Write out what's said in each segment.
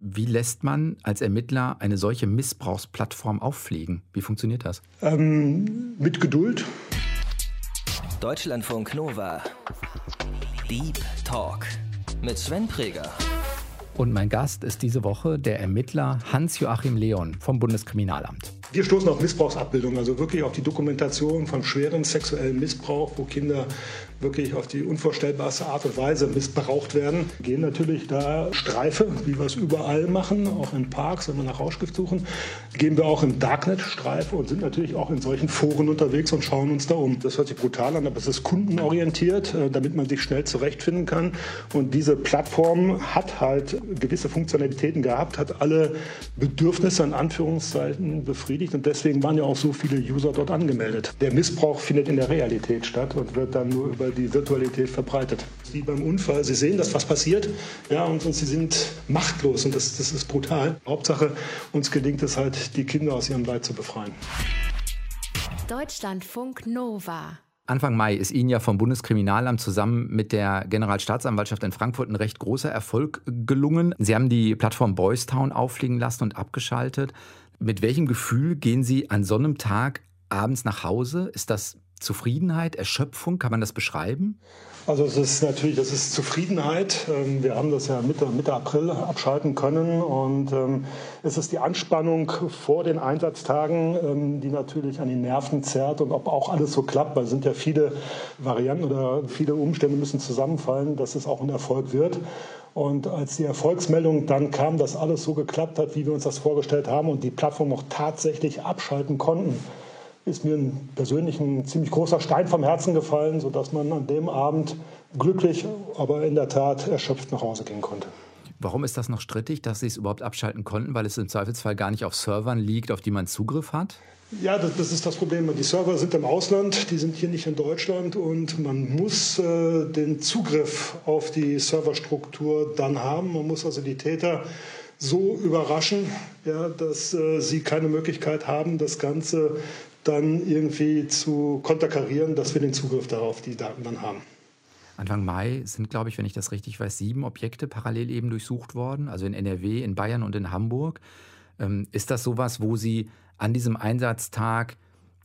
Wie lässt man als Ermittler eine solche Missbrauchsplattform auffliegen? Wie funktioniert das? Ähm, mit Geduld. Deutschlandfunk Nova. Deep Talk mit Sven Preger. Und mein Gast ist diese Woche der Ermittler Hans-Joachim Leon vom Bundeskriminalamt. Wir stoßen auf Missbrauchsabbildung, also wirklich auf die Dokumentation von schwerem sexuellem Missbrauch, wo Kinder wirklich auf die unvorstellbarste Art und Weise missbraucht werden. Wir gehen natürlich da Streife, wie wir es überall machen, auch in Parks, wenn wir nach Rauschgift suchen. Gehen wir auch im Darknet Streife und sind natürlich auch in solchen Foren unterwegs und schauen uns da um. Das hört sich brutal an, aber es ist kundenorientiert, äh, damit man sich schnell zurechtfinden kann. Und diese Plattform hat halt gewisse Funktionalitäten gehabt, hat alle Bedürfnisse in Anführungszeichen befriedigt und deswegen waren ja auch so viele User dort angemeldet. Der Missbrauch findet in der Realität statt und wird dann nur über die Virtualität verbreitet. Wie beim Unfall, Sie sehen, dass was passiert ja, und, und Sie sind machtlos und das, das ist brutal. Hauptsache, uns gelingt es halt, die Kinder aus ihrem Leid zu befreien. Deutschlandfunk Nova. Anfang Mai ist Ihnen ja vom Bundeskriminalamt zusammen mit der Generalstaatsanwaltschaft in Frankfurt ein recht großer Erfolg gelungen. Sie haben die Plattform Boys Town auffliegen lassen und abgeschaltet. Mit welchem Gefühl gehen Sie an so einem Tag abends nach Hause? Ist das Zufriedenheit, Erschöpfung? Kann man das beschreiben? Also es ist natürlich, das ist Zufriedenheit. Ähm, wir haben das ja Mitte, Mitte April abschalten können und ähm, es ist die Anspannung vor den Einsatztagen, ähm, die natürlich an den Nerven zerrt und ob auch alles so klappt, weil es sind ja viele Varianten oder viele Umstände müssen zusammenfallen, dass es auch ein Erfolg wird. Und als die Erfolgsmeldung dann kam, dass alles so geklappt hat, wie wir uns das vorgestellt haben und die Plattform auch tatsächlich abschalten konnten, ist mir persönlich ein ziemlich großer Stein vom Herzen gefallen, sodass man an dem Abend glücklich, aber in der Tat erschöpft nach Hause gehen konnte. Warum ist das noch strittig, dass Sie es überhaupt abschalten konnten? Weil es im Zweifelsfall gar nicht auf Servern liegt, auf die man Zugriff hat? Ja, das, das, ist das Problem. Die Server sind im Ausland, die sind hier nicht in Deutschland und man muss äh, den Zugriff auf die Serverstruktur dann haben. Man muss also die Täter so überraschen, ja, dass äh, sie keine Möglichkeit haben, das Ganze dann irgendwie zu konterkarieren, dass wir den Zugriff darauf, die Daten dann haben. Anfang Mai sind, glaube ich, wenn ich das richtig weiß, sieben Objekte parallel eben durchsucht worden, also in NRW, in Bayern und in Hamburg. Ähm, ist das sowas, wo Sie an diesem Einsatztag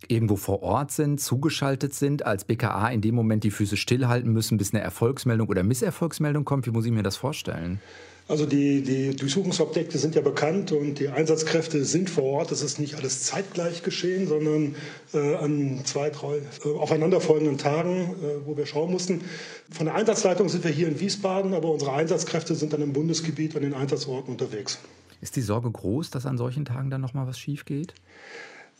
irgendwo vor Ort sind, zugeschaltet sind, als BKA in dem Moment die Füße stillhalten müssen, bis eine Erfolgsmeldung oder Misserfolgsmeldung kommt? Wie muss ich mir das vorstellen? Also die, die Durchsuchungsobjekte sind ja bekannt und die Einsatzkräfte sind vor Ort. Das ist nicht alles zeitgleich geschehen, sondern äh, an zwei, drei äh, aufeinanderfolgenden Tagen, äh, wo wir schauen mussten. Von der Einsatzleitung sind wir hier in Wiesbaden, aber unsere Einsatzkräfte sind dann im Bundesgebiet an den Einsatzorten unterwegs. Ist die Sorge groß, dass an solchen Tagen dann noch mal was schief geht?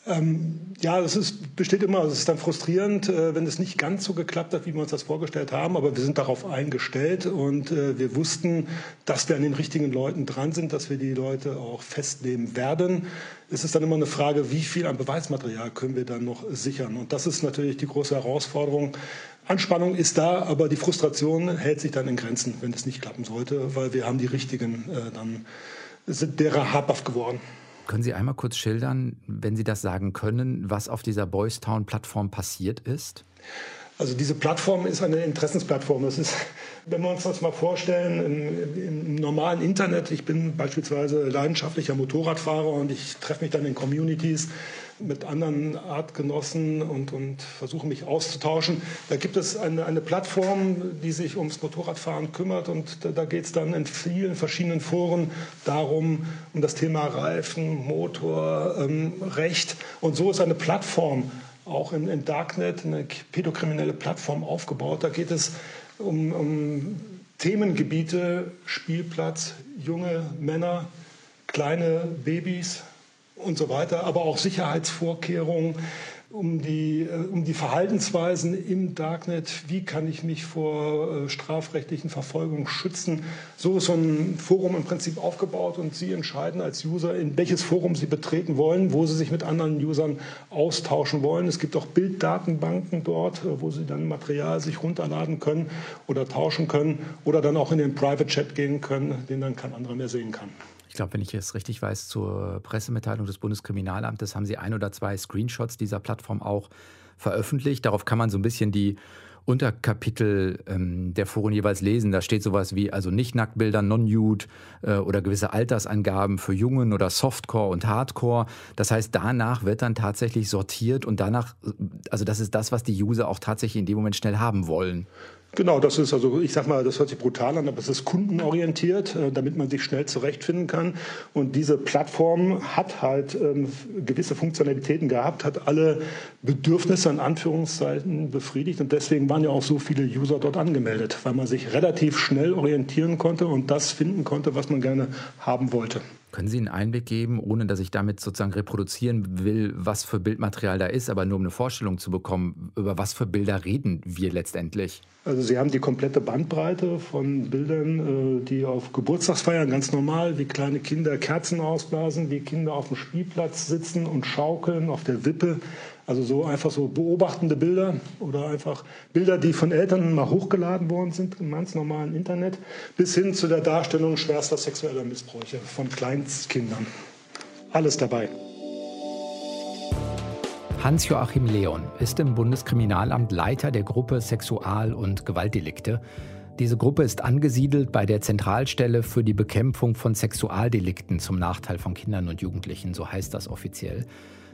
Ähm, ja, es ist, besteht immer, es ist dann frustrierend, äh, wenn es nicht ganz so geklappt hat, wie wir uns das vorgestellt haben, aber wir sind darauf eingestellt und äh, wir wussten, dass wir an den richtigen Leuten dran sind, dass wir die Leute auch festnehmen werden. Es ist dann immer eine Frage, wie viel an Beweismaterial können wir dann noch sichern und das ist natürlich die große Herausforderung. Anspannung ist da, aber die Frustration hält sich dann in Grenzen, wenn es nicht klappen sollte, weil wir haben die richtigen äh, dann sind derer habhaft geworden. Können Sie einmal kurz schildern, wenn Sie das sagen können, was auf dieser Boys Town Plattform passiert ist? Also diese Plattform ist eine Interessensplattform. Das ist, wenn wir uns das mal vorstellen, im, im, normalen Internet, ich bin beispielsweise leidenschaftlicher Motorradfahrer und ich treffe mich dann in Communities mit anderen Artgenossen und, und versuche mich auszutauschen. Da gibt es eine, eine Plattform, die sich ums Motorradfahren kümmert und da, da geht es dann in vielen verschiedenen Foren darum, um das Thema Reifen, Motor, ähm, Recht. Und so ist eine Plattform auch in, in Darknet, eine pädokriminelle Plattform aufgebaut. Da geht es um, um Themengebiete, Spielplatz, junge Männer, kleine Babys, und so weiter, aber auch Sicherheitsvorkehrungen, um die, äh, um die Verhaltensweisen im Darknet, wie kann ich mich vor äh, strafrechtlichen Verfolgungen schützen. So ist so ein Forum im Prinzip aufgebaut und Sie entscheiden als User, in welches Forum Sie betreten wollen, wo Sie sich mit anderen Usern austauschen wollen. Es gibt auch Bilddatenbanken dort, äh, wo Sie dann Material sich runterladen können oder tauschen können oder dann auch in den Private Chat gehen können, den dann kein anderer mehr sehen kann ich glaube, wenn ich es richtig weiß, zur Pressemitteilung des Bundeskriminalamtes haben Sie ein oder zwei Screenshots dieser Plattform auch veröffentlicht. Darauf kann man so ein bisschen die Unterkapitel ähm, der Foren jeweils lesen. Da steht sowas wie also nicht Nacktbilder, Non-Nude äh, oder gewisse Altersangaben für Jungen oder Softcore und Hardcore. Das heißt, danach wird dann tatsächlich sortiert und danach, also das ist das, was die User auch tatsächlich in dem Moment schnell haben wollen. Genau, das ist also, ich sag mal, das hört sich brutal an, aber es ist kundenorientiert, äh, damit man sich schnell zurechtfinden kann. Und diese Plattform hat halt ähm, gewisse Funktionalitäten gehabt, hat alle Bedürfnisse in Anführungszeichen befriedigt. Und deswegen waren ja auch so viele User dort angemeldet, weil man sich relativ schnell orientieren konnte und das finden konnte, was man gerne haben wollte. Können Sie einen Einblick geben, ohne dass ich damit sozusagen reproduzieren will, was für Bildmaterial da ist, aber nur um eine Vorstellung zu bekommen, über was für Bilder reden wir letztendlich? Also Sie haben die komplette Bandbreite von Bildern, äh, die auf Geburtstagsfeiern ganz normal, wie kleine Kinder Kerzen ausblasen, wie Kinder auf dem Spielplatz sitzen und schaukeln auf der Wippe, also so einfach so beobachtende Bilder oder einfach Bilder, die von Eltern mal hochgeladen worden sind im ganz normalen Internet, bis hin zu der Darstellung schwerster sexueller Missbräuche von Kleinstkindern. Alles dabei. Hans-Joachim Leon ist im Bundeskriminalamt Leiter der Gruppe Sexual- und Gewaltdelikte. Diese Gruppe ist angesiedelt bei der Zentralstelle für die Bekämpfung von Sexualdelikten zum Nachteil von Kindern und Jugendlichen, so heißt das offiziell.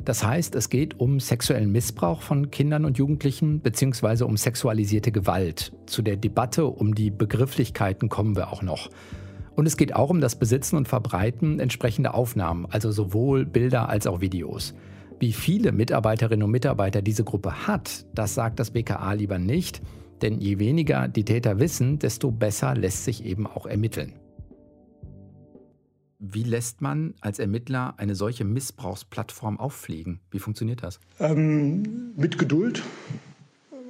Das heißt, es geht um sexuellen Missbrauch von Kindern und Jugendlichen beziehungsweise um sexualisierte Gewalt. Zu der Debatte um die Begrifflichkeiten kommen wir auch noch. Und es geht auch um das Besitzen und Verbreiten entsprechender Aufnahmen, also sowohl Bilder als auch Videos. Wie viele Mitarbeiterinnen und Mitarbeiter diese Gruppe hat, das sagt das BKA lieber nicht, denn je weniger die Täter wissen, desto besser lässt sich eben auch ermitteln. Wie lässt man als Ermittler eine solche Missbrauchsplattform auffliegen? Wie funktioniert das? Ähm, mit Geduld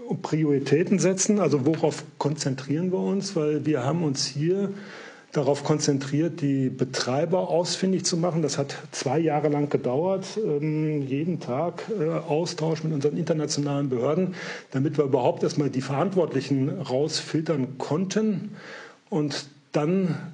und Prioritäten setzen. Also worauf konzentrieren wir uns? Weil wir haben uns hier darauf konzentriert, die Betreiber ausfindig zu machen. Das hat zwei Jahre lang gedauert, ähm, jeden Tag äh, Austausch mit unseren internationalen Behörden, damit wir überhaupt erstmal die Verantwortlichen rausfiltern konnten. Und dann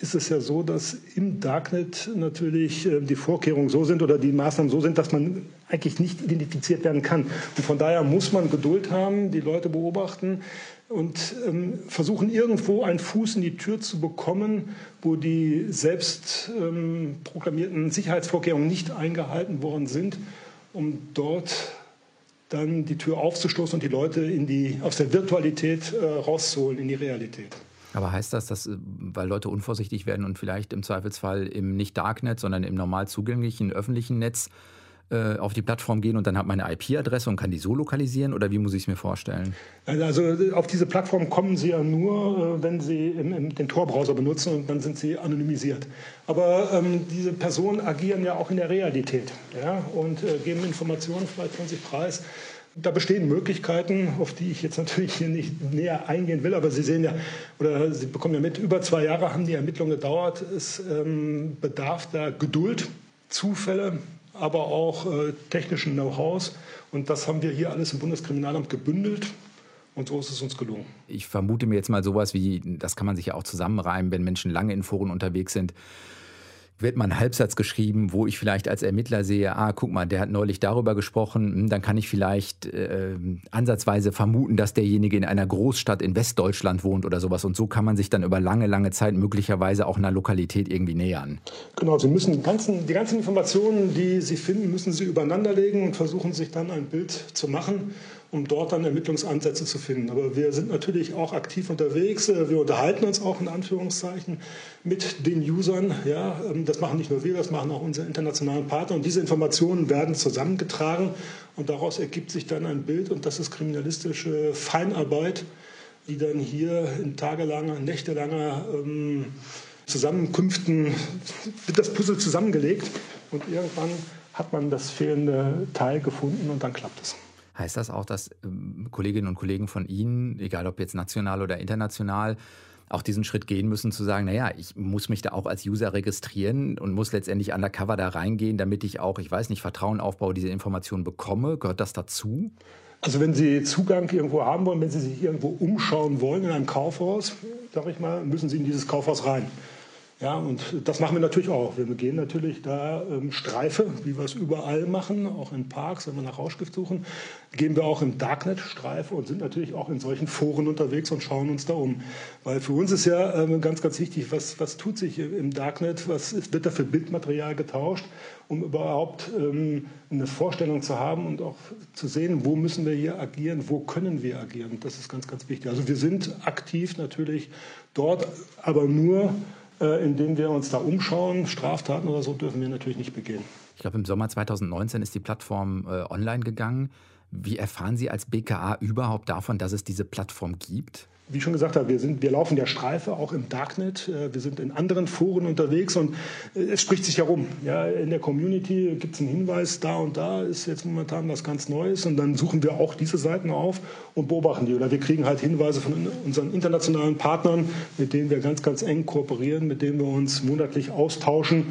ist es ja so, dass im Darknet natürlich äh, die Vorkehrungen so sind oder die Maßnahmen so sind, dass man eigentlich nicht identifiziert werden kann. Und von daher muss man Geduld haben, die Leute beobachten und ähm, versuchen irgendwo einen Fuß in die Tür zu bekommen, wo die selbst ähm, proklamierten Sicherheitsvorkehrungen nicht eingehalten worden sind, um dort dann die Tür aufzustoßen und die Leute in die, aus der Virtualität äh, rauszuholen in die Realität. Aber heißt das, dass, äh, weil Leute unvorsichtig werden und vielleicht im Zweifelsfall im nicht Darknet, sondern im normal zugänglichen öffentlichen Netz äh, auf die Plattform gehen und dann hat man eine IP-Adresse und kann die so lokalisieren oder wie muss ich es mir vorstellen? Also auf diese Plattform kommen Sie ja nur, äh, wenn Sie im, im, den Tor-Browser benutzen und dann sind Sie anonymisiert. Aber ähm, diese Personen agieren ja auch in der Realität ja, und äh, geben Informationen vielleicht von sich preis. Da bestehen Möglichkeiten, auf die ich jetzt natürlich hier nicht näher eingehen will, aber Sie sehen ja, oder Sie bekommen ja mit, über zwei Jahre haben die Ermittlungen gedauert. Es ähm, bedarf da Geduld, Zufälle, aber auch äh, technischen Know-hows. Und das haben wir hier alles im Bundeskriminalamt gebündelt. Und so ist es uns gelungen. Ich vermute mir jetzt mal sowas wie, das kann man sich ja auch zusammenreimen, wenn Menschen lange in Foren unterwegs sind wird mal ein Halbsatz geschrieben, wo ich vielleicht als Ermittler sehe, ah, guck mal, der hat neulich darüber gesprochen, hm, dann kann ich vielleicht äh, ansatzweise vermuten, dass derjenige in einer Großstadt in Westdeutschland wohnt oder sowas. Und so kann man sich dann über lange, lange Zeit möglicherweise auch einer Lokalität irgendwie nähern. Genau, Sie müssen die ganzen, die ganzen Informationen, die Sie finden, müssen Sie übereinanderlegen und versuchen sich dann ein Bild zu machen um dort dann Ermittlungsansätze zu finden. Aber wir sind natürlich auch aktiv unterwegs. Wir unterhalten uns auch in Anführungszeichen mit den Usern. Ja, ähm, das machen nicht nur wir, das machen auch unsere internationalen Partner. Und diese Informationen werden zusammengetragen und daraus ergibt sich dann ein Bild und das ist kriminalistische Feinarbeit, die dann hier in tagelanger, nächtelanger ähm, Zusammenkünften wird das Puzzle zusammengelegt und irgendwann hat man das fehlende Teil gefunden und dann klappt es. Heißt das auch, dass ähm, Kolleginnen und Kollegen von Ihnen, egal ob jetzt national oder international, auch diesen Schritt gehen müssen, zu sagen, naja, ich muss mich da auch als User registrieren und muss letztendlich undercover da reingehen, damit ich auch, ich weiß nicht, Vertrauen aufbaue, diese Informationen bekomme. Gehört das dazu? Also wenn Sie Zugang irgendwo haben wollen, wenn Sie sich irgendwo umschauen wollen in einem Kaufhaus, sage ich mal, müssen Sie in dieses Kaufhaus rein. Ja, und das machen wir natürlich auch. Wir gehen natürlich da ähm, Streife, wie wir es überall machen, auch in Parks, wenn wir nach Rauschgift suchen, gehen wir auch im Darknet Streife und sind natürlich auch in solchen Foren unterwegs und schauen uns da um. Weil für uns ist ja ähm, ganz, ganz wichtig, was, was tut sich im Darknet, was wird da für Bildmaterial getauscht, um überhaupt ähm, eine Vorstellung zu haben und auch zu sehen, wo müssen wir hier agieren, wo können wir agieren. Das ist ganz, ganz wichtig. Also wir sind aktiv natürlich dort, aber nur äh, indem wir uns da umschauen. Straftaten oder so dürfen wir natürlich nicht begehen. Ich glaube, im Sommer 2019 ist die Plattform äh, online gegangen. Wie erfahren Sie als BKA überhaupt davon, dass es diese Plattform gibt? Wie schon gesagt habe, wir, sind, wir laufen der Streife auch im Darknet. Äh, wir sind in anderen Foren unterwegs und äh, es spricht sich herum. Ja, in der Community gibt es einen Hinweis, da und da ist jetzt momentan was ganz Neues und dann suchen wir auch diese Seiten auf und beobachten die. Oder wir kriegen halt Hinweise von unseren internationalen Partnern, mit denen wir ganz, ganz eng kooperieren, mit denen wir uns monatlich austauschen.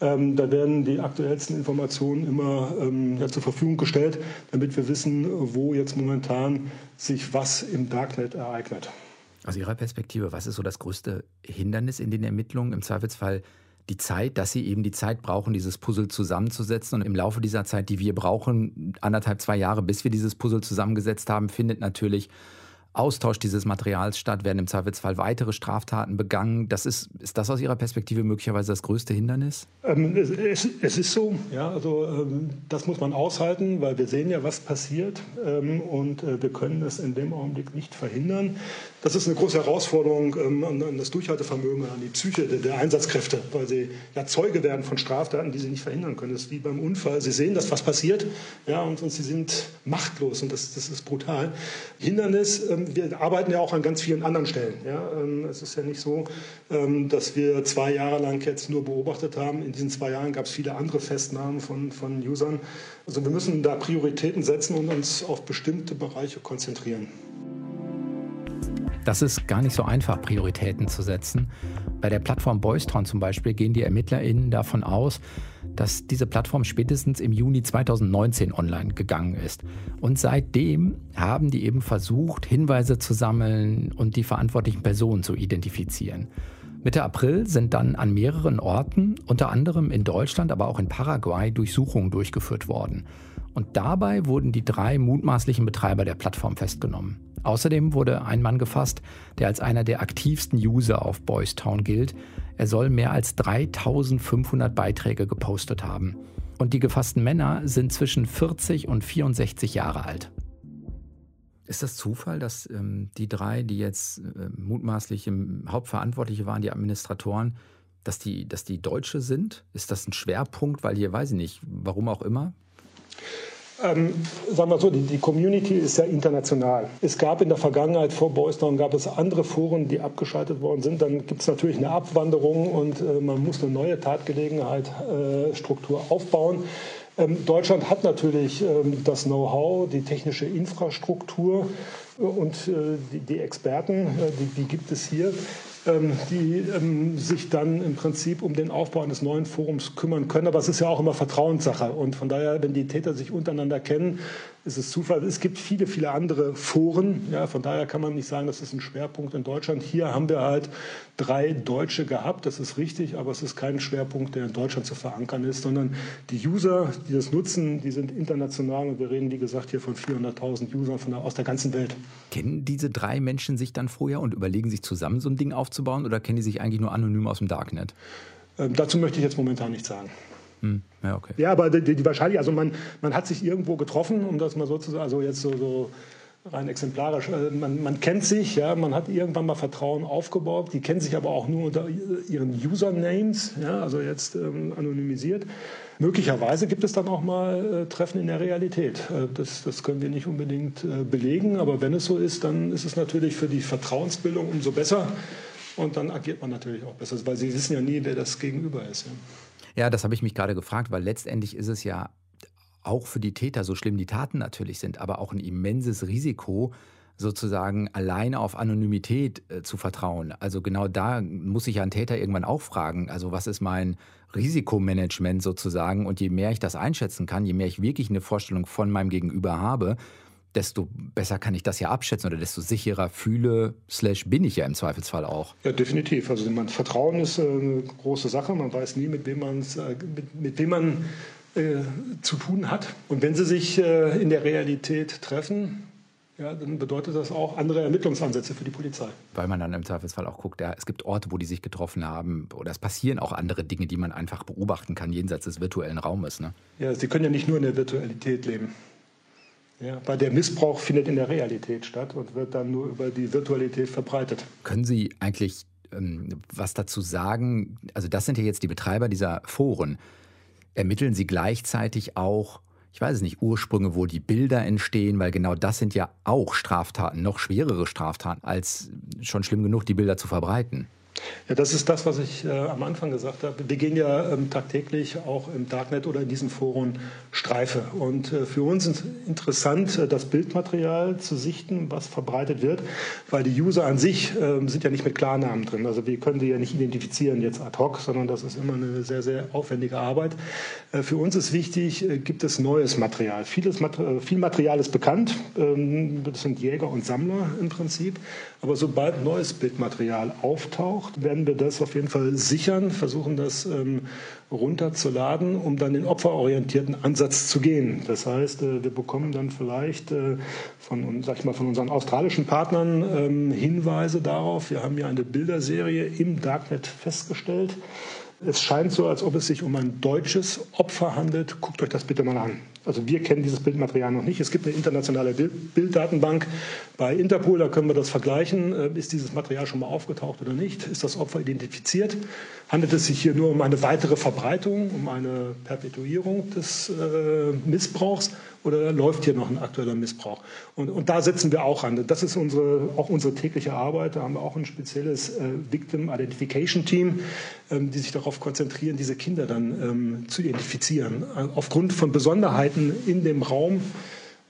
Ähm, da werden die aktuellsten Informationen immer ähm, ja, zur Verfügung gestellt, damit wir wissen, wo jetzt momentan sich was im Darknet ereignet. Aus Ihrer Perspektive, was ist so das größte Hindernis in den Ermittlungen? Im Zweifelsfall die Zeit, dass Sie eben die Zeit brauchen, dieses Puzzle zusammenzusetzen. Und im Laufe dieser Zeit, die wir brauchen, anderthalb, zwei Jahre, bis wir dieses Puzzle zusammengesetzt haben, findet natürlich Austausch dieses Materials statt, werden im Zweifelsfall weitere Straftaten begangen. Das ist, ist das aus Ihrer Perspektive möglicherweise das größte Hindernis? Ähm, es, es, es, ist so, ja, also ähm, das muss man aushalten, weil wir sehen ja, was passiert ähm, und äh, wir können es in dem Augenblick nicht verhindern. Das ist eine große Herausforderung ähm, an, an, das Durchhaltevermögen, an die Psyche der, der, Einsatzkräfte, weil sie ja Zeuge werden von Straftaten, die sie nicht verhindern können. Das ist wie beim Unfall. Sie sehen, dass was passiert, ja, und, und sie sind machtlos und das, das ist brutal. Hindernis ähm, wir arbeiten ja auch an ganz vielen anderen Stellen. Ja? Ähm, es ist ja nicht so, ähm, dass wir zwei Jahre lang jetzt nur beobachtet haben. In diesen zwei Jahren gab es viele andere Festnahmen von, von Usern. Also wir müssen da Prioritäten setzen und uns auf bestimmte Bereiche konzentrieren. Das ist gar nicht so einfach, Prioritäten zu setzen. Bei der Plattform Boystron zum Beispiel gehen die ErmittlerInnen davon aus, dass diese Plattform spätestens im Juni 2019 online gegangen ist. Und seitdem haben die eben versucht, Hinweise zu sammeln und die verantwortlichen Personen zu identifizieren. Mitte April sind dann an mehreren Orten, unter anderem in Deutschland, aber auch in Paraguay, Durchsuchungen durchgeführt worden. Und dabei wurden die drei mutmaßlichen Betreiber der Plattform festgenommen. Außerdem wurde ein Mann gefasst, der als einer der aktivsten User auf Boys Town gilt. Er soll mehr als 3500 Beiträge gepostet haben. Und die gefassten Männer sind zwischen 40 und 64 Jahre alt. Ist das Zufall, dass ähm, die drei, die jetzt äh, mutmaßlich Hauptverantwortliche waren, die Administratoren, dass die, dass die Deutsche sind? Ist das ein Schwerpunkt? Weil hier weiß ich nicht, warum auch immer. Ähm, sagen wir so, die, die, Community ist ja international. Es gab in der Vergangenheit vor Boys Town gab es andere Foren, die abgeschaltet worden sind. Dann gibt es natürlich eine Abwanderung und äh, man muss eine neue Tatgelegenheit äh, aufbauen. Ähm, Deutschland hat natürlich ähm, das Know-how, die technische Infrastruktur und äh, die, die, Experten, äh, die, die gibt es hier. Ähm, die ähm, sich dann im Prinzip um den Aufbau eines neuen Forums kümmern können. Aber es ist ja auch immer Vertrauenssache. Und von daher, wenn die Täter sich untereinander kennen, ist es Zufall. Es gibt viele, viele andere Foren. Ja, von daher kann man nicht sagen, das ist ein Schwerpunkt in Deutschland. Hier haben wir halt drei Deutsche gehabt, das ist richtig, aber es ist kein Schwerpunkt, der in Deutschland zu verankern ist, sondern die User, die das nutzen, die sind international und wir reden, wie gesagt, hier von 400.000 Usern von der, aus der ganzen Welt. Kennen diese drei Menschen sich dann vorher und überlegen sich zusammen, so ein Ding aufzubauen oder kennen die sich eigentlich nur anonym aus dem Darknet? Ähm, dazu möchte ich jetzt momentan nichts sagen. Hm, ja, okay. ja, aber die, die Wahrscheinlichkeit, also man, man hat sich irgendwo getroffen, um das mal so zu sagen, also jetzt so, so rein exemplarisch. Äh, man, man, kennt sich, ja, man hat irgendwann mal Vertrauen aufgebaut. Die kennen sich aber auch nur unter ihren Usernames, ja, also jetzt ähm, anonymisiert. Möglicherweise gibt es dann auch mal äh, Treffen in der Realität. Äh, das, das, können wir nicht unbedingt äh, belegen, aber wenn es so ist, dann ist es natürlich für die Vertrauensbildung umso besser. Und dann agiert man natürlich auch besser, weil Sie wissen ja nie, wer das Gegenüber ist. Ja. Ja, das habe ich mich gerade gefragt, weil letztendlich ist es ja auch für die Täter, so schlimm die Taten natürlich sind, aber auch ein immenses Risiko, sozusagen alleine auf Anonymität äh, zu vertrauen. Also genau da muss sich ja ein Täter irgendwann auch fragen, also was ist mein Risikomanagement sozusagen? Und je mehr ich das einschätzen kann, je mehr ich wirklich eine Vorstellung von meinem Gegenüber habe, desto besser kann ich das ja abschätzen oder desto sicherer fühle, slash bin ich ja im Zweifelsfall auch. Ja, definitiv. Also man, Vertrauen ist äh, eine große Sache. Man weiß nie, mit wem, man's, äh, mit, mit wem man äh, zu tun hat. Und wenn sie sich äh, in der Realität treffen, ja, dann bedeutet das auch andere Ermittlungsansätze für die Polizei. Weil man dann im Zweifelsfall auch guckt, ja, es gibt Orte, wo die sich getroffen haben oder es passieren auch andere Dinge, die man einfach beobachten kann jenseits des virtuellen Raumes. Ne? Ja, sie können ja nicht nur in der Virtualität leben. Ja, weil der Missbrauch findet in der Realität statt und wird dann nur über die Virtualität verbreitet. Können Sie eigentlich ähm, was dazu sagen? Also das sind ja jetzt die Betreiber dieser Foren. Ermitteln Sie gleichzeitig auch, ich weiß es nicht, Ursprünge, wo die Bilder entstehen, weil genau das sind ja auch Straftaten, noch schwerere Straftaten, als schon schlimm genug, die Bilder zu verbreiten. Ja, das ist das, was ich äh, am Anfang gesagt habe. Wir gehen ja ähm, tagtäglich auch im Darknet oder in diesen Foren Streife. Und äh, für uns ist interessant, äh, das Bildmaterial zu sichten, was verbreitet wird, weil die User an sich ähm, sind ja nicht mit Klarnamen drin. Also wir können die ja nicht identifizieren jetzt ad hoc, sondern das ist immer eine sehr, sehr aufwendige Arbeit. Äh, für uns ist wichtig, äh, gibt es neues Material. Vieles, äh, viel Material ist bekannt. Ähm, das sind Jäger und Sammler im Prinzip. Aber sobald neues Bildmaterial auftaucht, werden wir das auf jeden Fall sichern, versuchen das ähm, runterzuladen, um dann den opferorientierten Ansatz zu gehen. Das heißt, äh, wir bekommen dann vielleicht äh, von, sag ich mal, von unseren australischen Partnern ähm, Hinweise darauf. Wir haben ja eine Bilderserie im Darknet festgestellt. Es scheint so, als ob es sich um ein deutsches Opfer handelt. Guckt euch das bitte mal an. Also wir kennen dieses Bildmaterial noch nicht. Es gibt eine internationale Bilddatenbank bei Interpol, da können wir das vergleichen. Äh, ist dieses Material schon mal aufgetaucht oder nicht? Ist das Opfer identifiziert? Handelt es sich hier nur um eine weitere Verbreitung, um eine Perpetuierung des äh, Missbrauchs oder läuft hier noch ein aktueller Missbrauch? Und, und, da setzen wir auch an. Das ist unsere, auch unsere tägliche Arbeit. Da haben wir auch ein spezielles äh, Victim Identification Team, ähm, die sich darauf konzentrieren, diese Kinder dann ähm, zu identifizieren. Aufgrund von Besonderheiten Besonderheiten in dem Raum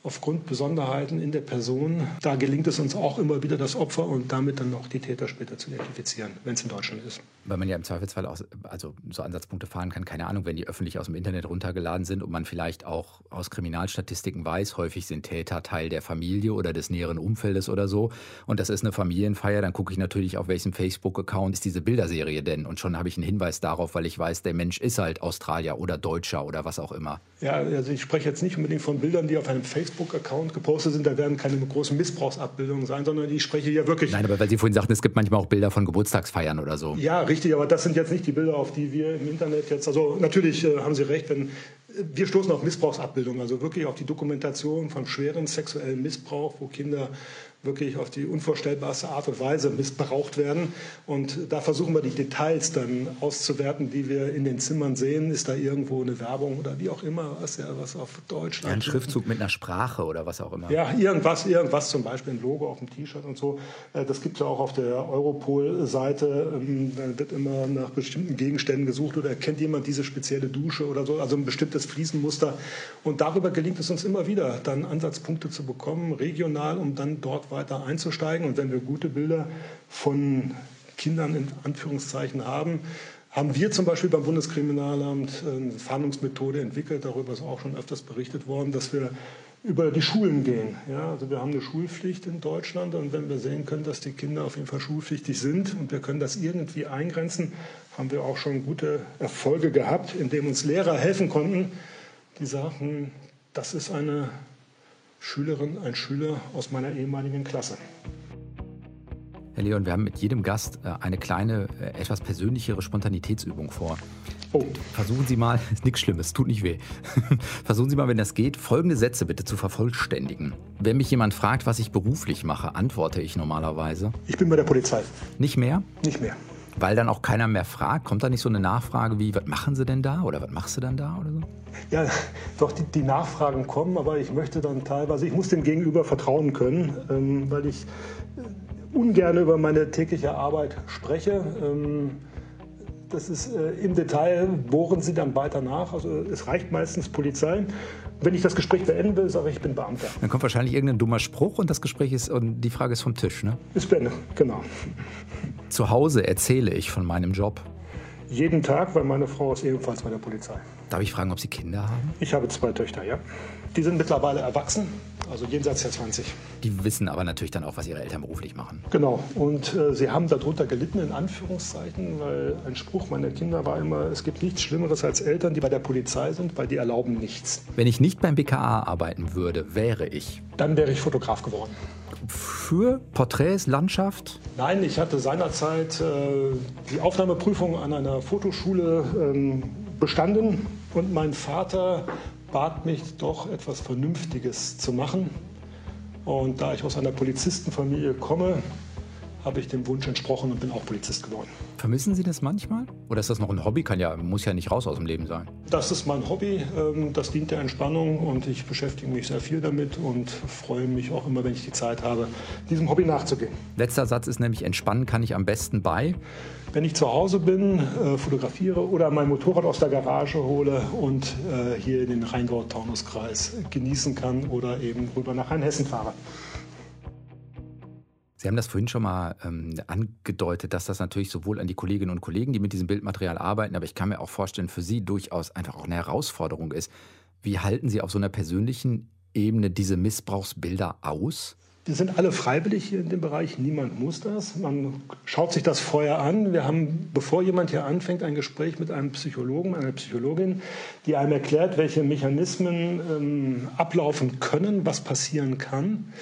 aufgrund Besonderheiten in der Person, da gelingt es uns auch immer wieder, das Opfer und damit dann auch die Täter später zu identifizieren, wenn es in Deutschland ist. Weil man ja im Zweifelsfall auch also so Ansatzpunkte fahren kann, keine Ahnung, wenn die öffentlich aus dem Internet runtergeladen sind und man vielleicht auch aus Kriminalstatistiken weiß, häufig sind Täter Teil der Familie oder des näheren Umfeldes oder so und das ist eine Familienfeier, dann gucke ich natürlich, auf welchem Facebook-Account ist diese Bilderserie denn und schon habe ich einen Hinweis darauf, weil ich weiß, der Mensch ist halt Australier oder Deutscher oder was auch immer. Ja, also ich spreche jetzt nicht unbedingt von Bildern, die auf einem Facebook Facebook-Account gepostet sind, da werden keine großen Missbrauchsabbildungen sein, sondern ich spreche ja wirklich. Nein, aber weil Sie vorhin sagten, es gibt manchmal auch Bilder von Geburtstagsfeiern oder so. Ja, richtig, aber das sind jetzt nicht die Bilder, auf die wir im Internet jetzt. Also natürlich äh, haben Sie recht, wenn wir stoßen auf Missbrauchsabbildungen, also wirklich auf die Dokumentation von schweren sexuellen Missbrauch, wo Kinder wirklich auf die unvorstellbarste Art und Weise missbraucht werden. Und da versuchen wir die Details dann auszuwerten, die wir in den Zimmern sehen. Ist da irgendwo eine Werbung oder wie auch immer, was ja was auf Deutsch. Ja, ein Schriftzug mit einer Sprache oder was auch immer. Ja, irgendwas, irgendwas zum Beispiel ein Logo auf dem T-Shirt und so. Äh, das gibt es ja auch auf der Europol-Seite. Ähm, da wird immer nach bestimmten Gegenständen gesucht oder erkennt jemand diese spezielle Dusche oder so, also ein bestimmtes Fliesenmuster. Und darüber gelingt es uns immer wieder, dann Ansatzpunkte zu bekommen, regional, um dann dort weiter einzusteigen. Und wenn wir gute Bilder von Kindern in Anführungszeichen haben, haben wir zum Beispiel beim Bundeskriminalamt eine Fahndungsmethode entwickelt, darüber ist auch schon öfters berichtet worden, dass wir über die Schulen gehen. Ja, also wir haben eine Schulpflicht in Deutschland und wenn wir sehen können, dass die Kinder auf jeden Fall schulpflichtig sind und wir können das irgendwie eingrenzen, haben wir auch schon gute Erfolge gehabt, indem uns Lehrer helfen konnten, die sagten, das ist eine Schülerin, ein Schüler aus meiner ehemaligen Klasse. Herr Leon, wir haben mit jedem Gast äh, eine kleine, äh, etwas persönlichere Spontanitätsübung vor. Oh. Versuchen Sie mal, ist nichts Schlimmes, tut nicht weh. Versuchen Sie mal, wenn das geht, folgende Sätze bitte zu vervollständigen. Wenn mich jemand fragt, was ich beruflich mache, antworte ich normalerweise. Ich bin bei der Polizei. Nicht mehr? Nicht mehr. Weil dann auch keiner mehr fragt? Kommt da nicht so eine Nachfrage wie, was machen Sie denn da oder was machst du dann da oder so? Ja, doch, die, die Nachfragen kommen, aber ich möchte dann teilweise, ich muss dem Gegenüber vertrauen können, ähm, weil ich äh, ungern über meine tägliche Arbeit spreche. Ähm, das ist äh, im Detail, bohren Sie dann weiter nach. Also es reicht meistens Polizei. Wenn ich das Gespräch beenden will, sage ich, ich bin Beamter. Dann kommt wahrscheinlich irgendein dummer Spruch und das Gespräch ist und die Frage ist vom Tisch, ne? Ist beendet, genau. Zu Hause erzähle ich von meinem Job. Jeden Tag, weil meine Frau ist ebenfalls bei der Polizei. Darf ich fragen, ob Sie Kinder haben? Ich habe zwei Töchter, ja. Die sind mittlerweile erwachsen. Also jenseits der 20. Die wissen aber natürlich dann auch, was ihre Eltern beruflich machen. Genau, und äh, sie haben darunter gelitten, in Anführungszeichen, weil ein Spruch meiner Kinder war immer, es gibt nichts Schlimmeres als Eltern, die bei der Polizei sind, weil die erlauben nichts. Wenn ich nicht beim BKA arbeiten würde, wäre ich? Dann wäre ich Fotograf geworden. Für Porträts, Landschaft? Nein, ich hatte seinerzeit äh, die Aufnahmeprüfung an einer Fotoschule ähm, bestanden und mein Vater bat mich doch etwas Vernünftiges zu machen. Und da ich aus einer Polizistenfamilie komme, habe ich dem Wunsch entsprochen und bin auch Polizist geworden. Vermissen Sie das manchmal? Oder ist das noch ein Hobby? Kann ja, muss ja nicht raus aus dem Leben sein. Das ist mein Hobby. Ähm, das dient der Entspannung und ich beschäftige mich sehr viel damit und freue mich auch immer, wenn ich die Zeit habe, diesem Hobby nachzugehen. Letzter Satz ist nämlich, entspannen kann ich am besten bei. Wenn ich zu Hause bin, äh, fotografiere oder mein Motorrad aus der Garage hole und äh, hier den Rheingau-Taunus-Kreis genießen kann oder eben rüber nach Rheinhessen fahre. Sie haben das vorhin schon mal ähm, angedeutet, dass das natürlich sowohl an die Kolleginnen und Kollegen, die mit diesem Bildmaterial arbeiten, aber ich kann mir auch vorstellen, für Sie durchaus einfach auch eine Herausforderung ist. Wie halten Sie auf so einer persönlichen Ebene diese Missbrauchsbilder aus? Wir sind alle freiwillig hier in dem Bereich. Niemand muss das. Man schaut sich das vorher an. Wir haben, bevor jemand hier anfängt, ein Gespräch mit einem Psychologen, einer Psychologin, die einem erklärt, welche Mechanismen ähm, ablaufen können, was passieren kann.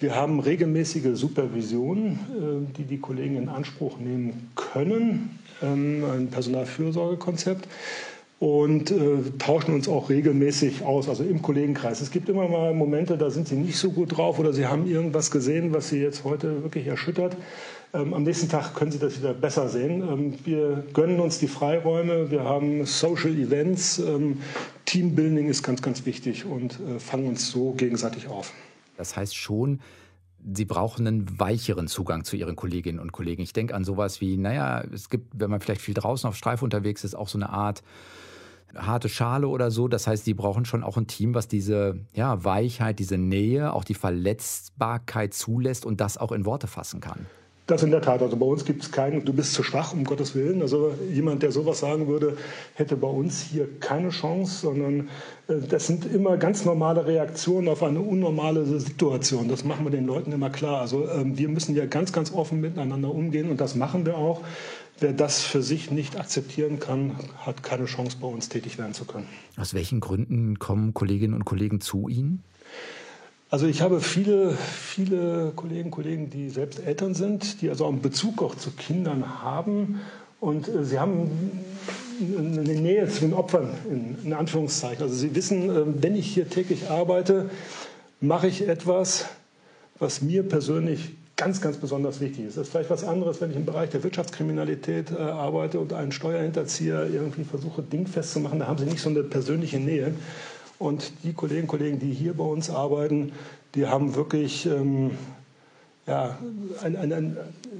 Wir haben regelmäßige Supervision, äh, die die Kollegen in Anspruch nehmen können, ähm, ein Personalfürsorgekonzept und äh, tauschen uns auch regelmäßig aus, also im Kollegenkreis. Es gibt immer mal Momente, da sind sie nicht so gut drauf oder sie haben irgendwas gesehen, was sie jetzt heute wirklich erschüttert. Ähm, am nächsten Tag können sie das wieder besser sehen. Ähm, wir gönnen uns die Freiräume, wir haben Social Events, ähm, Teambuilding ist ganz, ganz wichtig und äh, fangen uns so gegenseitig auf. Das heißt schon, Sie brauchen einen weicheren Zugang zu Ihren Kolleginnen und Kollegen. Ich denke an sowas wie, naja, es gibt, wenn man vielleicht viel draußen auf Streif unterwegs ist, auch so eine Art harte Schale oder so. Das heißt, Sie brauchen schon auch ein Team, was diese ja, Weichheit, diese Nähe, auch die Verletzbarkeit zulässt und das auch in Worte fassen kann. Das in der Tat. Also bei uns gibt es keinen, du bist zu schwach, um Gottes Willen. Also jemand, der sowas sagen würde, hätte bei uns hier keine Chance, sondern äh, das sind immer ganz normale Reaktionen auf eine unnormale Situation. Das machen wir den Leuten immer klar. Also ähm, wir müssen ja ganz, ganz offen miteinander umgehen und das machen wir auch. Wer das für sich nicht akzeptieren kann, hat keine Chance, bei uns tätig werden zu können. Aus welchen Gründen kommen Kolleginnen und Kollegen zu Ihnen? Also ich habe viele, viele Kolleginnen und Kollegen, die selbst Eltern sind, die also einen Bezug auch zu Kindern haben. Und äh, sie haben eine Nähe zu den Opfern, in, in Anführungszeichen. Also sie wissen, äh, wenn ich hier täglich arbeite, mache ich etwas, was mir persönlich ganz, ganz besonders wichtig ist. Das ist vielleicht was anderes, wenn ich im Bereich der Wirtschaftskriminalität äh, arbeite und einen Steuerhinterzieher irgendwie versuche, dingfest zu machen. Da haben sie nicht so eine persönliche Nähe. Und die Kolleginnen und Kollegen, die hier bei uns arbeiten, die haben wirklich, ähm, ja, ein, ein, ein,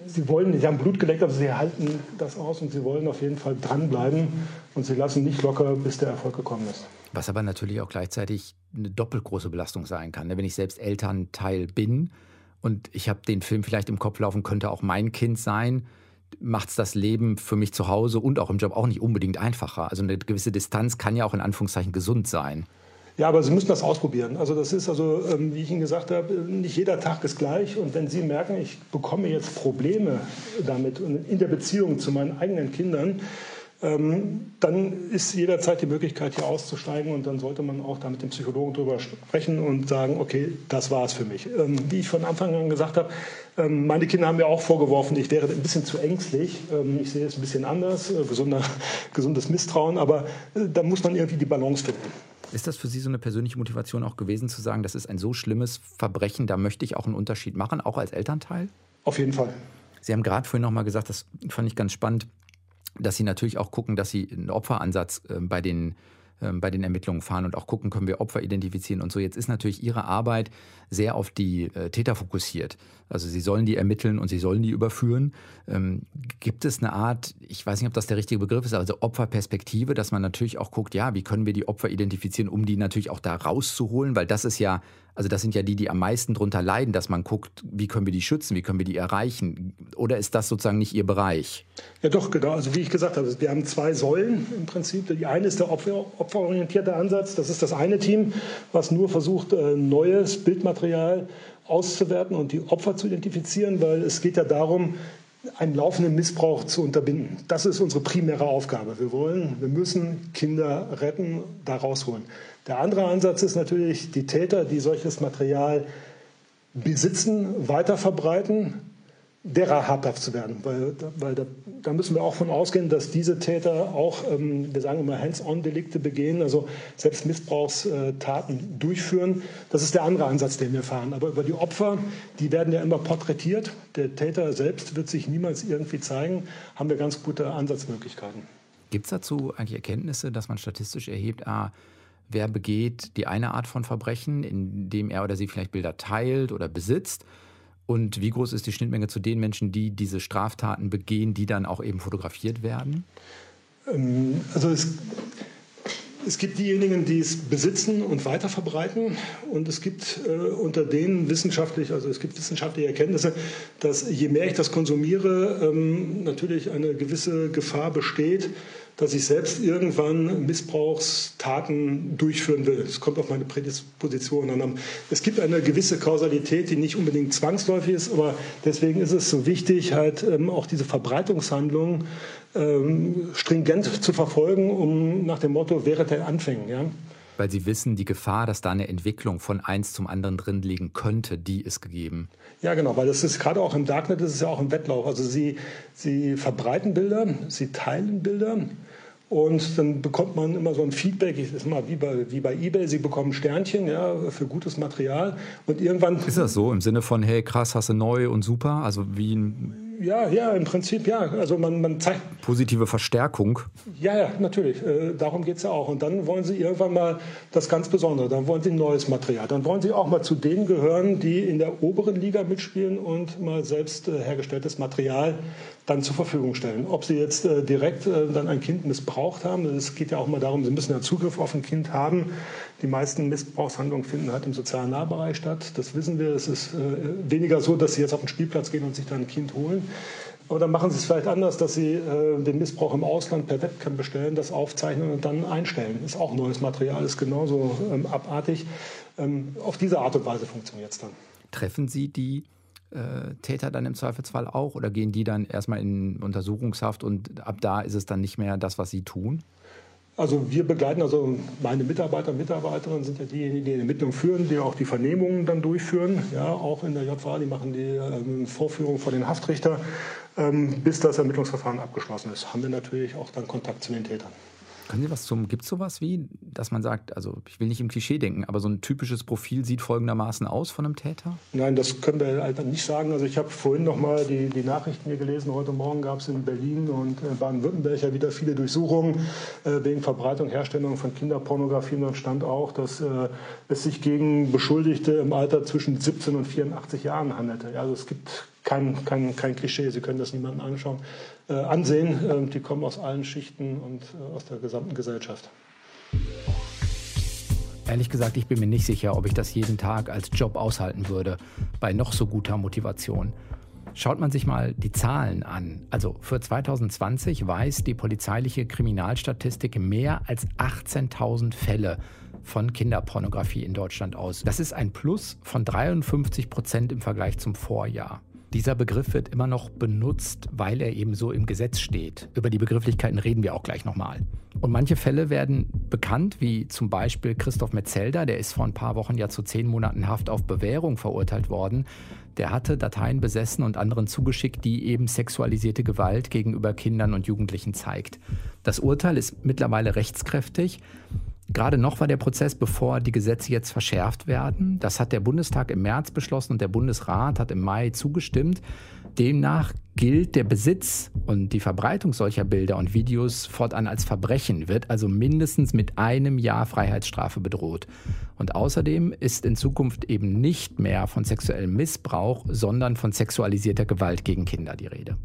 sie wollen, sie haben Blut geleckt, aber sie halten das aus und sie wollen auf jeden Fall dranbleiben und sie lassen nicht locker, bis der Erfolg gekommen ist. Was aber natürlich auch gleichzeitig eine doppelt große Belastung sein kann. Ne? Wenn ich selbst Elternteil bin und ich habe den Film vielleicht im Kopf laufen, könnte auch mein Kind sein, macht es das Leben für mich zu Hause und auch im Job auch nicht unbedingt einfacher. Also eine gewisse Distanz kann ja auch in Anführungszeichen gesund sein. Ja, aber Sie müssen das ausprobieren. Also das ist also, ähm, wie ich Ihnen gesagt habe, nicht jeder Tag ist gleich. Und wenn Sie merken, ich bekomme jetzt Probleme damit in der Beziehung zu meinen eigenen Kindern, dann ist jederzeit die Möglichkeit, hier auszusteigen und dann sollte man auch da mit dem Psychologen drüber sprechen und sagen, okay, das war es für mich. Ähm, wie ich von Anfang an gesagt habe, meine Kinder haben mir auch vorgeworfen, ich wäre ein bisschen zu ängstlich. Ich sehe es ein bisschen anders, äh, gesunder, gesundes Misstrauen, aber äh, da muss man irgendwie die Balance finden. Ist das für Sie so eine persönliche Motivation auch gewesen, zu sagen, das ist ein so schlimmes Verbrechen, da möchte ich auch einen Unterschied machen, auch als Elternteil? Auf jeden Fall. Sie haben gerade vorhin noch mal gesagt, das fand ich ganz spannend, dass Sie natürlich auch gucken, dass Sie einen Opferansatz äh, bei den ähm, bei den Ermittlungen fahren und auch gucken, können wir Opfer identifizieren und so. Jetzt ist natürlich Ihre Arbeit sehr auf die äh, Täter fokussiert. Also Sie sollen die ermitteln und Sie sollen die überführen. Ähm, gibt es eine Art, ich weiß nicht, ob das der richtige Begriff ist, also Opferperspektive, dass man natürlich auch guckt, ja, wie können wir die Opfer identifizieren, um die natürlich auch da rauszuholen, weil das ist ja Also das sind ja die, die am meisten darunter leiden, dass man guckt, wie können wir die schützen, wie können wir die erreichen. Oder ist das sozusagen nicht Ihr Bereich? Ja doch, genau. Also wie ich gesagt habe, wir haben zwei Säulen im Prinzip. Die eine ist der Opfer, opferorientierte Ansatz. Das ist das eine Team, was nur versucht, äh, neues Bildmaterial auszuwerten und die Opfer zu identifizieren, weil es geht ja darum, einen laufenden Missbrauch zu unterbinden. Das ist unsere primäre Aufgabe. Wir wollen, wir müssen Kinder retten, da rausholen. Der andere Ansatz ist natürlich, die Täter, die solches Material besitzen, weiterverbreiten, derer habhaft zu werden. Weil, weil da, da, müssen wir auch von ausgehen, dass diese Täter auch, ähm, wir sagen immer, Hands-on-Delikte begehen, also selbst Missbrauchstaten durchführen. Das ist der andere Ansatz, den wir fahren. Aber über die Opfer, die werden ja immer porträtiert. Der Täter selbst wird sich niemals irgendwie zeigen, haben wir ganz gute Ansatzmöglichkeiten. Gibt es dazu eigentlich Erkenntnisse, dass man statistisch erhebt, ah, wer begeht die eine Art von Verbrechen, indem er oder sie vielleicht Bilder teilt oder besitzt? Und wie groß ist die Schnittmenge zu den Menschen, die diese Straftaten begehen, die dann auch eben fotografiert werden? Ähm, also es, es gibt diejenigen, die es besitzen und weiterverbreiten. Und es gibt äh, unter denen wissenschaftlich, also es gibt wissenschaftliche Erkenntnisse, dass je mehr ich das konsumiere, ähm, natürlich eine gewisse Gefahr besteht, dass ich selbst irgendwann Missbrauchstaten durchführen will. Es kommt auf meine Prädisposition an. Es gibt eine gewisse Kausalität, die nicht unbedingt zwangsläufig ist, aber deswegen ist es so wichtig, halt ähm, auch diese Verbreitungshandlungen ähm, stringent zu verfolgen, um nach dem Motto, wäre der Anfängen. Ja? Weil Sie wissen, die Gefahr, dass da eine Entwicklung von eins zum anderen drin liegen könnte, die ist gegeben. Ja, genau, weil das ist gerade auch im Darknet, das ist ja auch ein Wettlauf. Also Sie, Sie verbreiten Bilder, Sie teilen Bilder. Und dann bekommt man immer so ein Feedback, ich ist mal wie bei, wie bei eBay, sie bekommen Sternchen ja, für gutes Material. Und irgendwann. Ist das so im Sinne von, hey, krass, hast du neu und super? Also wie ein ja, ja, im Prinzip ja. Also man, man zeigt. Positive Verstärkung. Ja, ja, natürlich. Äh, darum geht es ja auch. Und dann wollen Sie irgendwann mal das ganz Besondere. Dann wollen Sie neues Material. Dann wollen Sie auch mal zu denen gehören, die in der oberen Liga mitspielen und mal selbst äh, hergestelltes Material dann zur Verfügung stellen. Ob Sie jetzt äh, direkt äh, dann ein Kind missbraucht haben, es geht ja auch mal darum, Sie müssen ja Zugriff auf ein Kind haben. Die meisten Missbrauchshandlungen finden halt im sozialen Nahbereich statt. Das wissen wir. Es ist äh, weniger so, dass Sie jetzt auf den Spielplatz gehen und sich dann ein Kind holen. Dann machen Sie es vielleicht anders, dass Sie äh, den Missbrauch im Ausland per Webcam bestellen, das aufzeichnen und dann einstellen. Ist auch neues Material, ist genauso ähm, abartig. Ähm, auf diese Art und Weise funktioniert es dann. Treffen Sie die äh, Täter dann im Zweifelsfall auch oder gehen die dann erstmal in Untersuchungshaft und ab da ist es dann nicht mehr das, was sie tun? Also wir begleiten, also meine Mitarbeiter und Mitarbeiterinnen sind ja diejenigen, die die Ermittlungen führen, die auch die Vernehmungen dann durchführen, ja, auch in der JVA, die machen die ähm, Vorführung vor den Haftrichter, ähm, bis das Ermittlungsverfahren abgeschlossen ist, haben wir natürlich auch dann Kontakt zu den Tätern. Können Sie was zum, gibt es sowas wie, dass man sagt, also ich will nicht im Klischee denken, aber so ein typisches Profil sieht folgendermaßen aus von einem Täter? Nein, das können wir halt nicht sagen. Also ich habe vorhin noch mal die, die Nachrichten hier gelesen. Heute Morgen gab es in Berlin und äh, Baden-Württemberg ja wieder viele Durchsuchungen äh, wegen Verbreitung, Herstellung von Kinderpornografie. Und dann stand auch, dass äh, es sich gegen Beschuldigte im Alter zwischen 17 und 84 Jahren handelte. Also es gibt kein, kein, kein Klischee, Sie können das niemandem anschauen, ansehen. Äh, die kommen aus allen Schichten und äh, aus der gesamten Gesellschaft. Ehrlich gesagt, ich bin mir nicht sicher, ob ich das jeden Tag als Job aushalten würde, bei noch so guter Motivation. Schaut man sich mal die Zahlen an. Also für 2020 weist die polizeiliche Kriminalstatistik mehr als 18.000 Fälle von Kinderpornografie in Deutschland aus. Das ist ein Plus von 53 Prozent im Vergleich zum Vorjahr. Dieser Begriff wird immer noch benutzt, weil er eben so im Gesetz steht. Über die Begrifflichkeiten reden wir auch gleich nochmal. Und manche Fälle werden bekannt, wie zum Beispiel Christoph Metzelder, der ist vor ein paar Wochen ja zu zehn Monaten Haft auf Bewährung verurteilt worden. Der hatte Dateien besessen und anderen zugeschickt, die eben sexualisierte Gewalt gegenüber Kindern und Jugendlichen zeigt. Das Urteil ist mittlerweile rechtskräftig. Gerade noch war der Prozess, bevor die Gesetze jetzt verschärft werden. Das hat der Bundestag im März beschlossen und der Bundesrat hat im Mai zugestimmt. Demnach gilt der Besitz und die Verbreitung solcher Bilder und Videos fortan als Verbrechen, wird also mindestens mit einem Jahr Freiheitsstrafe bedroht. Und außerdem ist in Zukunft eben nicht mehr von sexuellem Missbrauch, sondern von sexualisierter Gewalt gegen Kinder die Rede.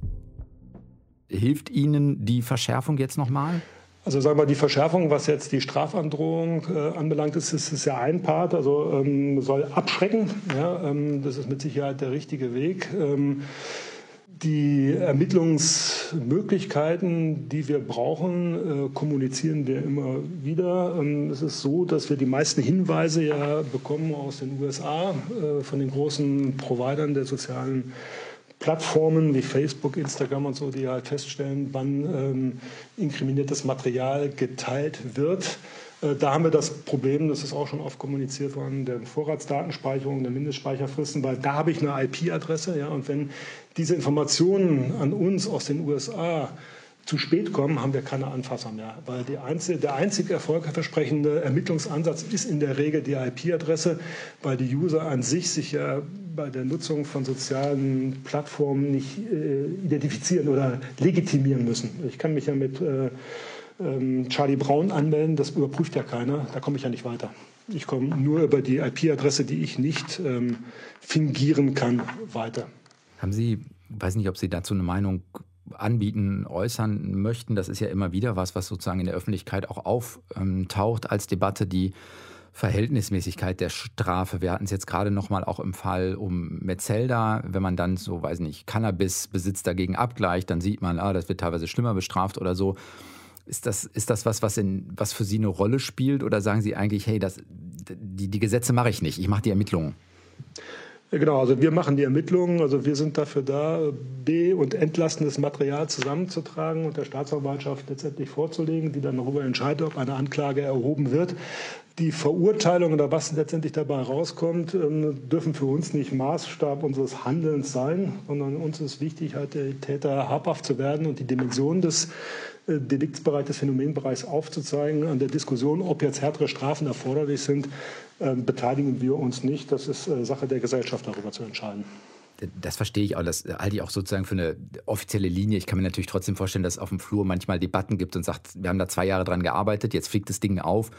Hilft Ihnen die Verschärfung jetzt nochmal? Also sagen wir, die Verschärfung, was jetzt die Strafandrohung äh, anbelangt, ist, ist, ist ja ein Part, also ähm, soll abschrecken. Ja, ähm, das ist mit Sicherheit der richtige Weg. Ähm, die Ermittlungsmöglichkeiten, die wir brauchen, äh, kommunizieren wir immer wieder. Ähm, es ist so, dass wir die meisten Hinweise ja bekommen aus den USA äh, von den großen Providern der sozialen Plattformen wie Facebook, Instagram und so, die halt feststellen, wann ähm, inkriminiertes Material geteilt wird. Äh, da haben wir das Problem, das ist auch schon oft kommuniziert worden, der Vorratsdatenspeicherung, der Mindestspeicherfristen, weil da habe ich eine IP-Adresse. Ja, und wenn diese Informationen an uns aus den USA zu spät kommen, haben wir keine Anfasser mehr. Weil einzige, der einzig erfolgversprechende Ermittlungsansatz ist in der Regel die IP-Adresse, weil die User an sich sich ja bei der Nutzung von sozialen Plattformen nicht äh, identifizieren oder legitimieren müssen. Ich kann mich ja mit äh, ähm, Charlie Brown anmelden, das überprüft ja keiner, da komme ich ja nicht weiter. Ich komme nur über die IP-Adresse, die ich nicht ähm, fingieren kann, weiter. Haben Sie, weiß nicht, ob Sie dazu eine Meinung anbieten, äußern möchten. Das ist ja immer wieder was, was sozusagen in der Öffentlichkeit auch auftaucht als Debatte, die Verhältnismäßigkeit der Strafe. Wir hatten es jetzt gerade noch mal auch im Fall um Metzelda. Wenn man dann so, weiß nicht, Cannabisbesitz dagegen abgleicht, dann sieht man, ah, das wird teilweise schlimmer bestraft oder so. Ist das, ist das was, was, in, was für Sie eine Rolle spielt? Oder sagen Sie eigentlich, hey, das, die, die Gesetze mache ich nicht, ich mache die Ermittlungen? Genau, also wir machen die Ermittlungen, also wir sind dafür da, B- und entlastendes Material zusammenzutragen und der Staatsanwaltschaft letztendlich vorzulegen, die dann darüber entscheidet, ob eine Anklage erhoben wird. Die Verurteilung oder was letztendlich dabei rauskommt, ähm, dürfen für uns nicht Maßstab unseres Handelns sein, sondern uns ist wichtig, halt der Täter habhaft zu werden und die Dimension des äh, Deliktsbereich, des Phänomenbereichs aufzuzeigen. An der Diskussion, ob jetzt härtere Strafen erforderlich sind, beteiligen wir uns nicht. Das ist äh, Sache der Gesellschaft, darüber zu entscheiden. Das verstehe ich auch. Das halte ich auch sozusagen für eine offizielle Linie. Ich kann mir natürlich trotzdem vorstellen, dass es auf dem Flur manchmal Debatten gibt und sagt, wir haben da zwei Jahre dran gearbeitet, jetzt fliegt das Ding auf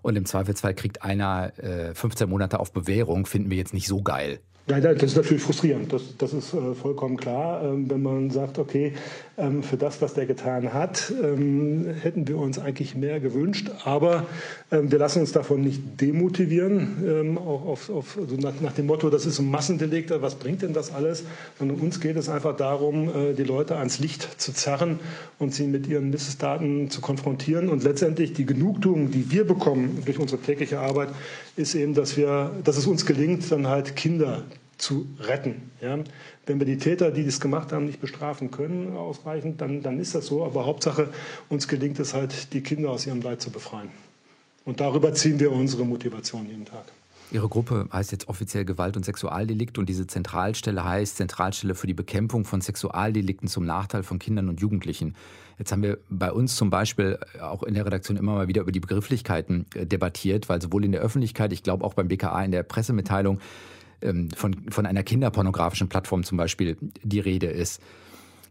und im Zweifelsfall kriegt einer 15 äh, Monate auf Bewährung, finden wir jetzt nicht so geil. Ja, das ist natürlich frustrierend. Das, das ist äh, vollkommen klar. Ähm, wenn man sagt, okay, ähm, für das, was der getan hat, ähm, hätten wir uns eigentlich mehr gewünscht. Aber ähm, wir lassen uns davon nicht demotivieren, ähm, auch auf, auf, also nach, nach, dem Motto, das ist ein Massendelikt, was bringt denn das alles? Sondern uns geht es einfach darum, äh, die Leute ans Licht zu zerren und sie mit ihren Missdaten zu konfrontieren. Und letztendlich die Genugtuung, die wir bekommen durch unsere tägliche Arbeit, ist eben, dass, wir, dass es uns gelingt, dann halt Kinder zu retten. Ja? Wenn wir die Täter, die das gemacht haben, nicht bestrafen können ausreichend, dann, dann ist das so. Aber Hauptsache, uns gelingt es halt, die Kinder aus ihrem Leid zu befreien. Und darüber ziehen wir unsere Motivation jeden Tag. Ihre Gruppe heißt jetzt offiziell Gewalt- und Sexualdelikt und diese Zentralstelle heißt Zentralstelle für die Bekämpfung von Sexualdelikten zum Nachteil von Kindern und Jugendlichen. Jetzt haben wir bei uns zum Beispiel auch in der Redaktion immer mal wieder über die Begrifflichkeiten äh, debattiert, weil sowohl in der Öffentlichkeit, ich glaube auch beim BKA in der Pressemitteilung, von, von einer kinderpornografischen Plattform zum Beispiel die Rede ist.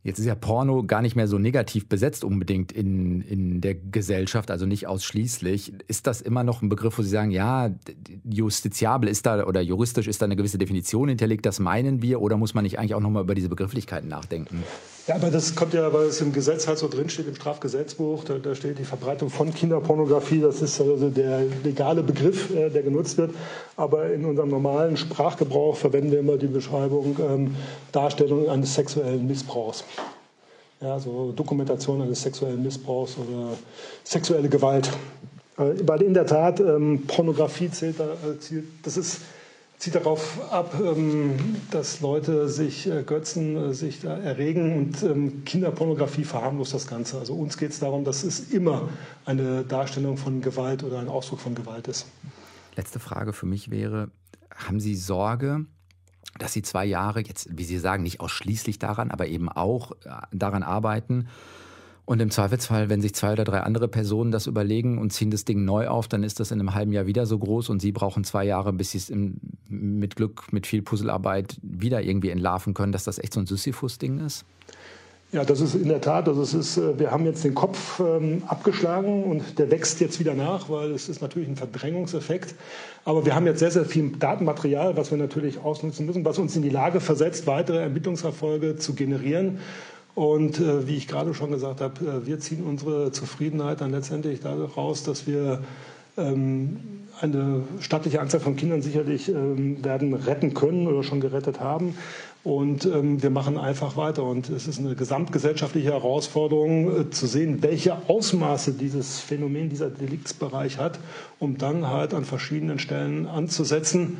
Jetzt ist ja Porno gar nicht mehr so negativ besetzt unbedingt in, in der Gesellschaft, also nicht ausschließlich. Ist das immer noch ein Begriff, wo Sie sagen, ja, justiziabel ist da oder juristisch ist da eine gewisse Definition hinterlegt, das meinen wir, oder muss man nicht eigentlich auch nochmal über diese Begrifflichkeiten nachdenken? Ja, aber das kommt ja, weil es im Gesetz halt so drinsteht, im Strafgesetzbuch, da, da steht die Verbreitung von Kinderpornografie, das ist also der legale Begriff, äh, der genutzt wird. Aber in unserem normalen Sprachgebrauch verwenden wir immer die Beschreibung ähm, Darstellung eines sexuellen Missbrauchs. Ja, so Dokumentation eines sexuellen Missbrauchs oder sexuelle Gewalt. Äh, weil in der Tat ähm, Pornografie zählt äh, das ist zieht darauf ab, ähm, dass Leute sich ergötzen, äh, sich da erregen und ähm, Kinderpornografie verharmlost das Ganze. Also uns geht es darum, dass es immer eine Darstellung von Gewalt oder ein Ausdruck von Gewalt ist. Letzte Frage für mich wäre, haben Sie Sorge, dass Sie zwei Jahre jetzt, wie Sie sagen, nicht ausschließlich daran, aber eben auch äh, daran arbeiten, und im Zweifelsfall, wenn sich zwei oder drei andere Personen das überlegen und ziehen das Ding neu auf, dann ist das in einem halben Jahr wieder so groß und sie brauchen zwei Jahre, bis sie es mit Glück, mit viel Puzzlearbeit wieder irgendwie entlarven können, dass das echt so ein Sisyphus-Ding ist? Ja, das ist in der Tat. Also es ist, äh, wir haben jetzt den Kopf ähm, abgeschlagen und der wächst jetzt wieder nach, weil es ist natürlich ein Verdrängungseffekt. Aber wir haben jetzt sehr, sehr viel Datenmaterial, was wir natürlich ausnutzen müssen, was uns in die Lage versetzt, weitere Ermittlungserfolge zu generieren. Und äh, wie ich gerade schon gesagt habe, äh, wir ziehen unsere Zufriedenheit dann letztendlich daraus, dass wir ähm, eine stattliche Anzahl von Kindern sicherlich ähm, werden retten können oder schon gerettet haben. Und ähm, wir machen einfach weiter. Und es ist eine gesamtgesellschaftliche Herausforderung äh, zu sehen, welche Ausmaße dieses Phänomen, dieser Deliktsbereich hat, um dann halt an verschiedenen Stellen anzusetzen,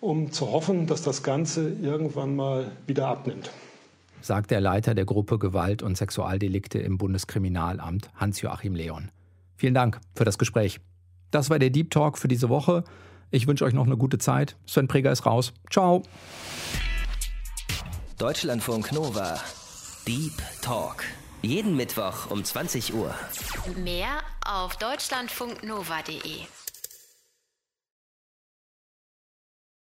um zu hoffen, dass das Ganze irgendwann mal wieder abnimmt. Sagt der Leiter der Gruppe Gewalt und Sexualdelikte im Bundeskriminalamt, Hans-Joachim Leon. Vielen Dank für das Gespräch. Das war der Deep Talk für diese Woche. Ich wünsche euch noch eine gute Zeit. Sven Preger ist raus. Ciao. Deutschlandfunk Nova. Deep Talk. Jeden Mittwoch um 20 Uhr. Mehr auf deutschlandfunknova.de.